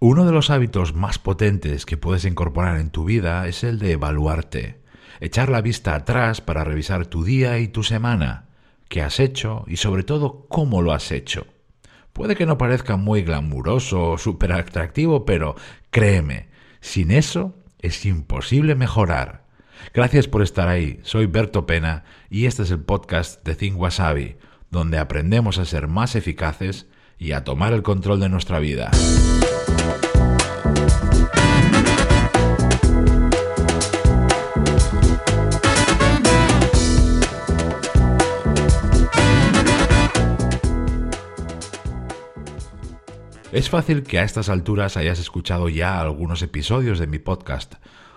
Uno de los hábitos más potentes que puedes incorporar en tu vida es el de evaluarte, echar la vista atrás para revisar tu día y tu semana, qué has hecho y sobre todo cómo lo has hecho. Puede que no parezca muy glamuroso o súper atractivo, pero créeme, sin eso es imposible mejorar. Gracias por estar ahí, soy Berto Pena y este es el podcast de Think Wasabi, donde aprendemos a ser más eficaces y a tomar el control de nuestra vida. Es fácil que a estas alturas hayas escuchado ya algunos episodios de mi podcast,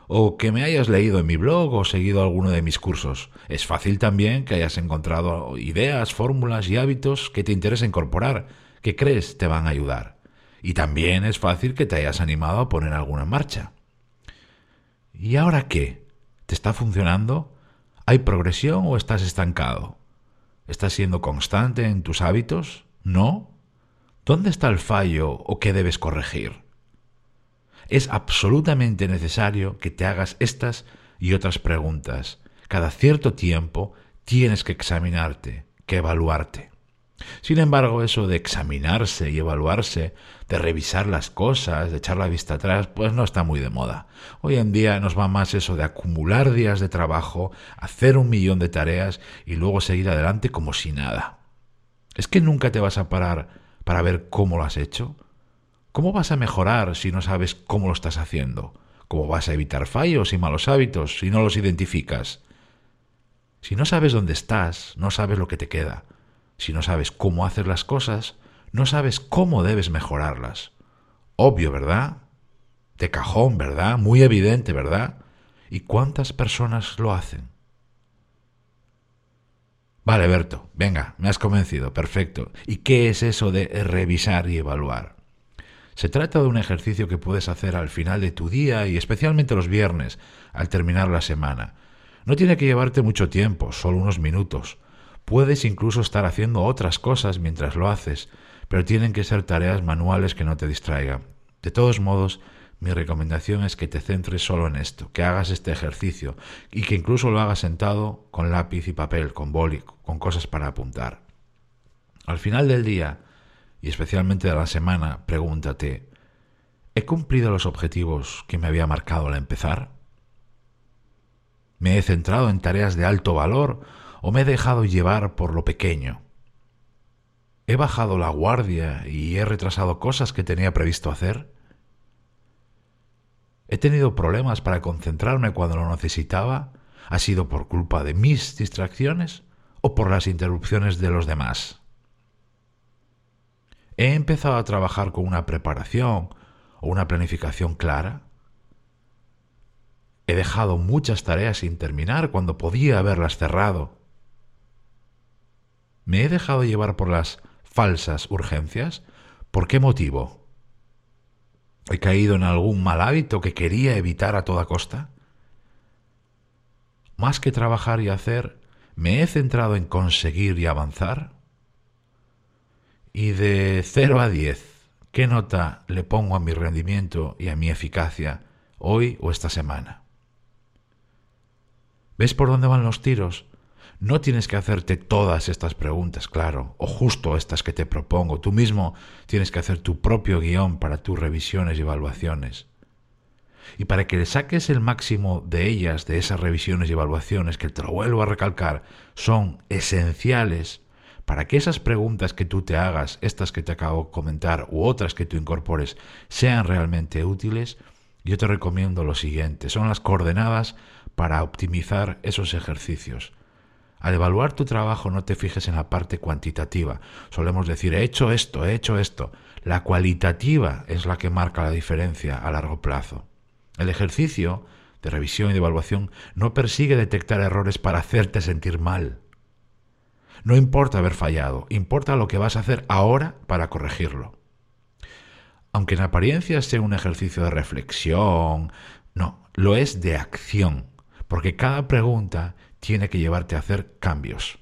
o que me hayas leído en mi blog o seguido alguno de mis cursos. Es fácil también que hayas encontrado ideas, fórmulas y hábitos que te interesa incorporar, que crees te van a ayudar. Y también es fácil que te hayas animado a poner alguna en marcha. ¿Y ahora qué? ¿Te está funcionando? ¿Hay progresión o estás estancado? ¿Estás siendo constante en tus hábitos? ¿No? ¿Dónde está el fallo o qué debes corregir? Es absolutamente necesario que te hagas estas y otras preguntas. Cada cierto tiempo tienes que examinarte, que evaluarte. Sin embargo, eso de examinarse y evaluarse, de revisar las cosas, de echar la vista atrás, pues no está muy de moda. Hoy en día nos va más eso de acumular días de trabajo, hacer un millón de tareas y luego seguir adelante como si nada. Es que nunca te vas a parar para ver cómo lo has hecho? ¿Cómo vas a mejorar si no sabes cómo lo estás haciendo? ¿Cómo vas a evitar fallos y malos hábitos si no los identificas? Si no sabes dónde estás, no sabes lo que te queda. Si no sabes cómo hacer las cosas, no sabes cómo debes mejorarlas. Obvio, ¿verdad? De cajón, ¿verdad? Muy evidente, ¿verdad? ¿Y cuántas personas lo hacen? Vale, Berto, venga, me has convencido, perfecto. ¿Y qué es eso de revisar y evaluar? Se trata de un ejercicio que puedes hacer al final de tu día y especialmente los viernes, al terminar la semana. No tiene que llevarte mucho tiempo, solo unos minutos. Puedes incluso estar haciendo otras cosas mientras lo haces, pero tienen que ser tareas manuales que no te distraigan. De todos modos, mi recomendación es que te centres solo en esto, que hagas este ejercicio y que incluso lo hagas sentado con lápiz y papel, con boli, con cosas para apuntar. Al final del día, y especialmente de la semana, pregúntate, ¿he cumplido los objetivos que me había marcado al empezar? ¿Me he centrado en tareas de alto valor o me he dejado llevar por lo pequeño? ¿He bajado la guardia y he retrasado cosas que tenía previsto hacer? He tenido problemas para concentrarme cuando lo necesitaba. ¿Ha sido por culpa de mis distracciones o por las interrupciones de los demás? ¿He empezado a trabajar con una preparación o una planificación clara? ¿He dejado muchas tareas sin terminar cuando podía haberlas cerrado? ¿Me he dejado llevar por las falsas urgencias? ¿Por qué motivo? ¿He caído en algún mal hábito que quería evitar a toda costa? Más que trabajar y hacer, ¿me he centrado en conseguir y avanzar? Y de 0 a 10, ¿qué nota le pongo a mi rendimiento y a mi eficacia hoy o esta semana? ¿Ves por dónde van los tiros? No tienes que hacerte todas estas preguntas, claro, o justo estas que te propongo. Tú mismo tienes que hacer tu propio guion para tus revisiones y evaluaciones. Y para que le saques el máximo de ellas, de esas revisiones y evaluaciones, que te lo vuelvo a recalcar, son esenciales para que esas preguntas que tú te hagas, estas que te acabo de comentar u otras que tú incorpores, sean realmente útiles, yo te recomiendo lo siguiente. Son las coordenadas para optimizar esos ejercicios. Al evaluar tu trabajo no te fijes en la parte cuantitativa. Solemos decir, he hecho esto, he hecho esto. La cualitativa es la que marca la diferencia a largo plazo. El ejercicio de revisión y de evaluación no persigue detectar errores para hacerte sentir mal. No importa haber fallado, importa lo que vas a hacer ahora para corregirlo. Aunque en apariencia sea un ejercicio de reflexión, no, lo es de acción, porque cada pregunta tiene que llevarte a hacer cambios.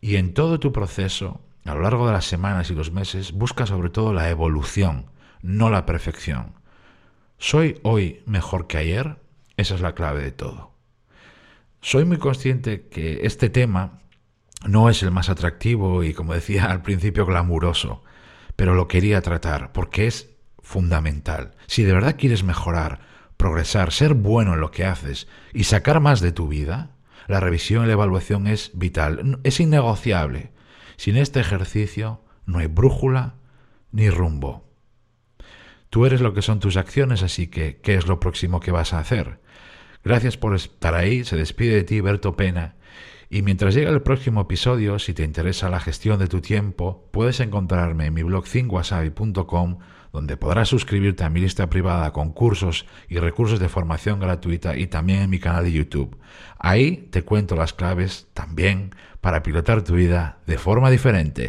Y en todo tu proceso, a lo largo de las semanas y los meses, busca sobre todo la evolución, no la perfección. ¿Soy hoy mejor que ayer? Esa es la clave de todo. Soy muy consciente que este tema no es el más atractivo y, como decía al principio, glamuroso, pero lo quería tratar porque es fundamental. Si de verdad quieres mejorar, progresar, ser bueno en lo que haces y sacar más de tu vida, la revisión y la evaluación es vital, es innegociable. Sin este ejercicio no hay brújula ni rumbo. Tú eres lo que son tus acciones, así que, ¿qué es lo próximo que vas a hacer? Gracias por estar ahí, se despide de ti Berto Pena. Y mientras llega el próximo episodio, si te interesa la gestión de tu tiempo, puedes encontrarme en mi blog thinkwasai.com donde podrás suscribirte a mi lista privada con cursos y recursos de formación gratuita y también en mi canal de YouTube. Ahí te cuento las claves también para pilotar tu vida de forma diferente.